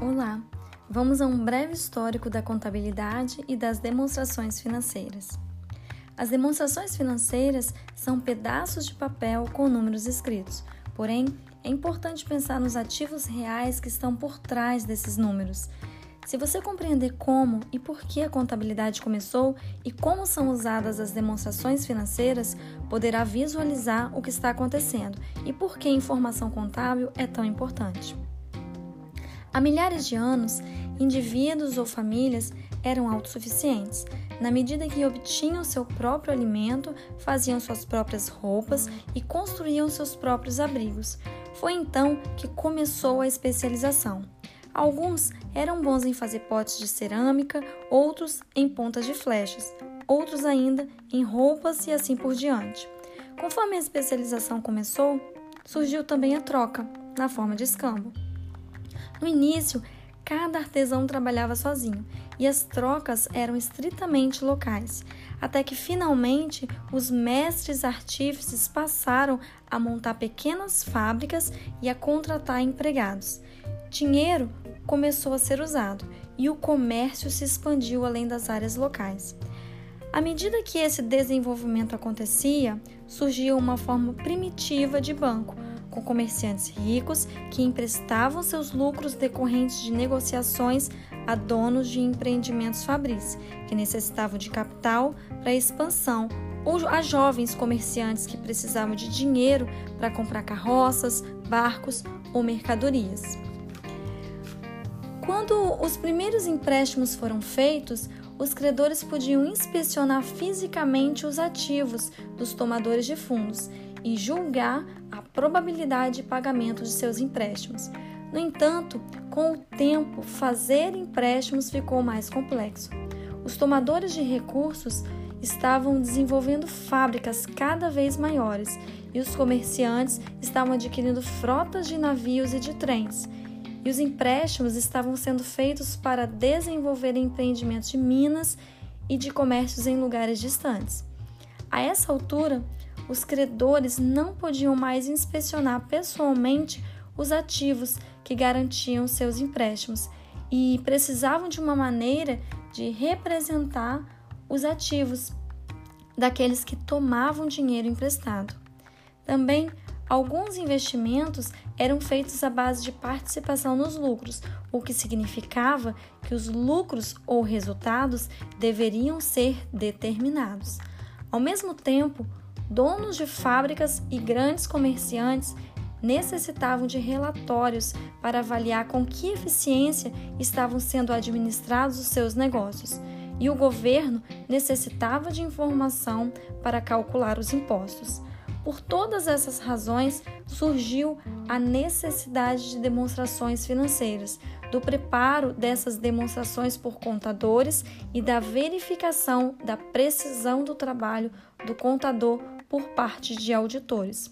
Olá! Vamos a um breve histórico da contabilidade e das demonstrações financeiras. As demonstrações financeiras são pedaços de papel com números escritos, porém, é importante pensar nos ativos reais que estão por trás desses números. Se você compreender como e por que a contabilidade começou e como são usadas as demonstrações financeiras, poderá visualizar o que está acontecendo e por que a informação contábil é tão importante. Há milhares de anos, indivíduos ou famílias eram autossuficientes, na medida que obtinham seu próprio alimento, faziam suas próprias roupas e construíam seus próprios abrigos. Foi então que começou a especialização. Alguns eram bons em fazer potes de cerâmica, outros em pontas de flechas, outros ainda em roupas e assim por diante. Conforme a especialização começou, surgiu também a troca, na forma de escambo. No início, cada artesão trabalhava sozinho e as trocas eram estritamente locais, até que finalmente os mestres artífices passaram a montar pequenas fábricas e a contratar empregados. Dinheiro começou a ser usado e o comércio se expandiu além das áreas locais. À medida que esse desenvolvimento acontecia, surgia uma forma primitiva de banco com comerciantes ricos que emprestavam seus lucros decorrentes de negociações a donos de empreendimentos fabris, que necessitavam de capital para expansão, ou a jovens comerciantes que precisavam de dinheiro para comprar carroças, barcos ou mercadorias. Quando os primeiros empréstimos foram feitos, os credores podiam inspecionar fisicamente os ativos dos tomadores de fundos e julgar a probabilidade de pagamento de seus empréstimos. No entanto, com o tempo, fazer empréstimos ficou mais complexo. Os tomadores de recursos estavam desenvolvendo fábricas cada vez maiores e os comerciantes estavam adquirindo frotas de navios e de trens. E os empréstimos estavam sendo feitos para desenvolver empreendimentos de minas e de comércios em lugares distantes. A essa altura, os credores não podiam mais inspecionar pessoalmente os ativos que garantiam seus empréstimos e precisavam de uma maneira de representar os ativos daqueles que tomavam dinheiro emprestado. Também alguns investimentos eram feitos à base de participação nos lucros, o que significava que os lucros ou resultados deveriam ser determinados. Ao mesmo tempo, donos de fábricas e grandes comerciantes necessitavam de relatórios para avaliar com que eficiência estavam sendo administrados os seus negócios, e o governo necessitava de informação para calcular os impostos. Por todas essas razões, surgiu a necessidade de demonstrações financeiras, do preparo dessas demonstrações por contadores e da verificação da precisão do trabalho do contador por parte de auditores.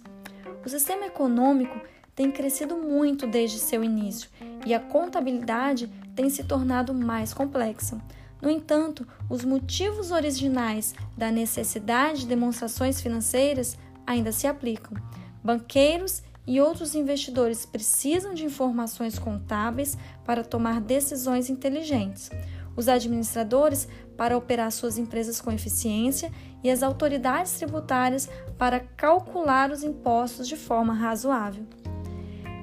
O sistema econômico tem crescido muito desde seu início e a contabilidade tem se tornado mais complexa. No entanto, os motivos originais da necessidade de demonstrações financeiras ainda se aplicam. Banqueiros e outros investidores precisam de informações contábeis para tomar decisões inteligentes os administradores para operar suas empresas com eficiência e as autoridades tributárias para calcular os impostos de forma razoável.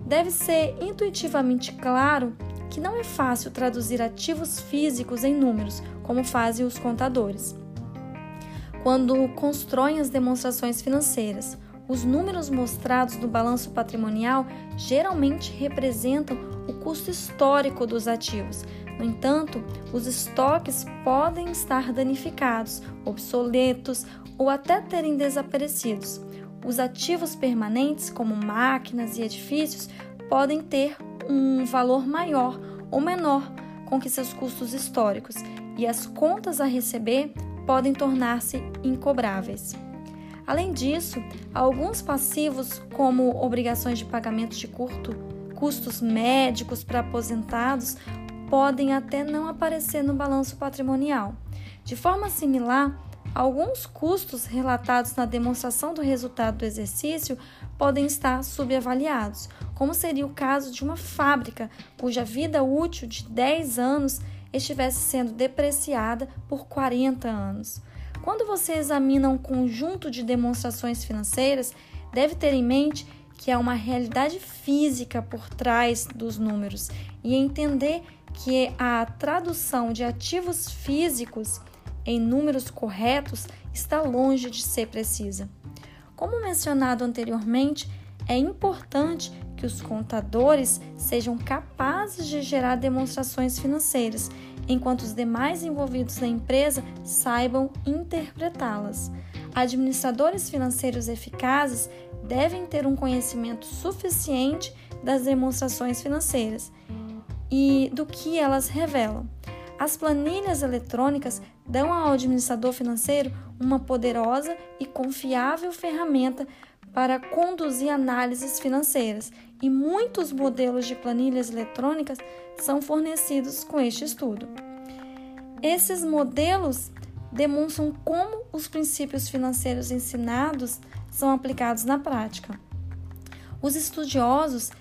Deve ser intuitivamente claro que não é fácil traduzir ativos físicos em números, como fazem os contadores. Quando constroem as demonstrações financeiras, os números mostrados no balanço patrimonial geralmente representam o custo histórico dos ativos, no entanto, os estoques podem estar danificados, obsoletos ou até terem desaparecidos. Os ativos permanentes, como máquinas e edifícios, podem ter um valor maior ou menor com que seus custos históricos, e as contas a receber podem tornar-se incobráveis. Além disso, alguns passivos, como obrigações de pagamento de curto, custos médicos para aposentados podem até não aparecer no balanço patrimonial. De forma similar, Alguns custos relatados na demonstração do resultado do exercício podem estar subavaliados, como seria o caso de uma fábrica cuja vida útil de 10 anos estivesse sendo depreciada por 40 anos. Quando você examina um conjunto de demonstrações financeiras, deve ter em mente que há uma realidade física por trás dos números e entender que a tradução de ativos físicos em números corretos está longe de ser precisa. Como mencionado anteriormente, é importante que os contadores sejam capazes de gerar demonstrações financeiras, enquanto os demais envolvidos na empresa saibam interpretá-las. Administradores financeiros eficazes devem ter um conhecimento suficiente das demonstrações financeiras e do que elas revelam. As planilhas eletrônicas dão ao administrador financeiro uma poderosa e confiável ferramenta para conduzir análises financeiras, e muitos modelos de planilhas eletrônicas são fornecidos com este estudo. Esses modelos demonstram como os princípios financeiros ensinados são aplicados na prática. Os estudiosos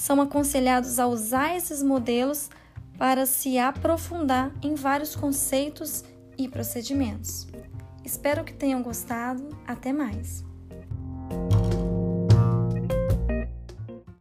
são aconselhados a usar esses modelos para se aprofundar em vários conceitos e procedimentos. Espero que tenham gostado. Até mais!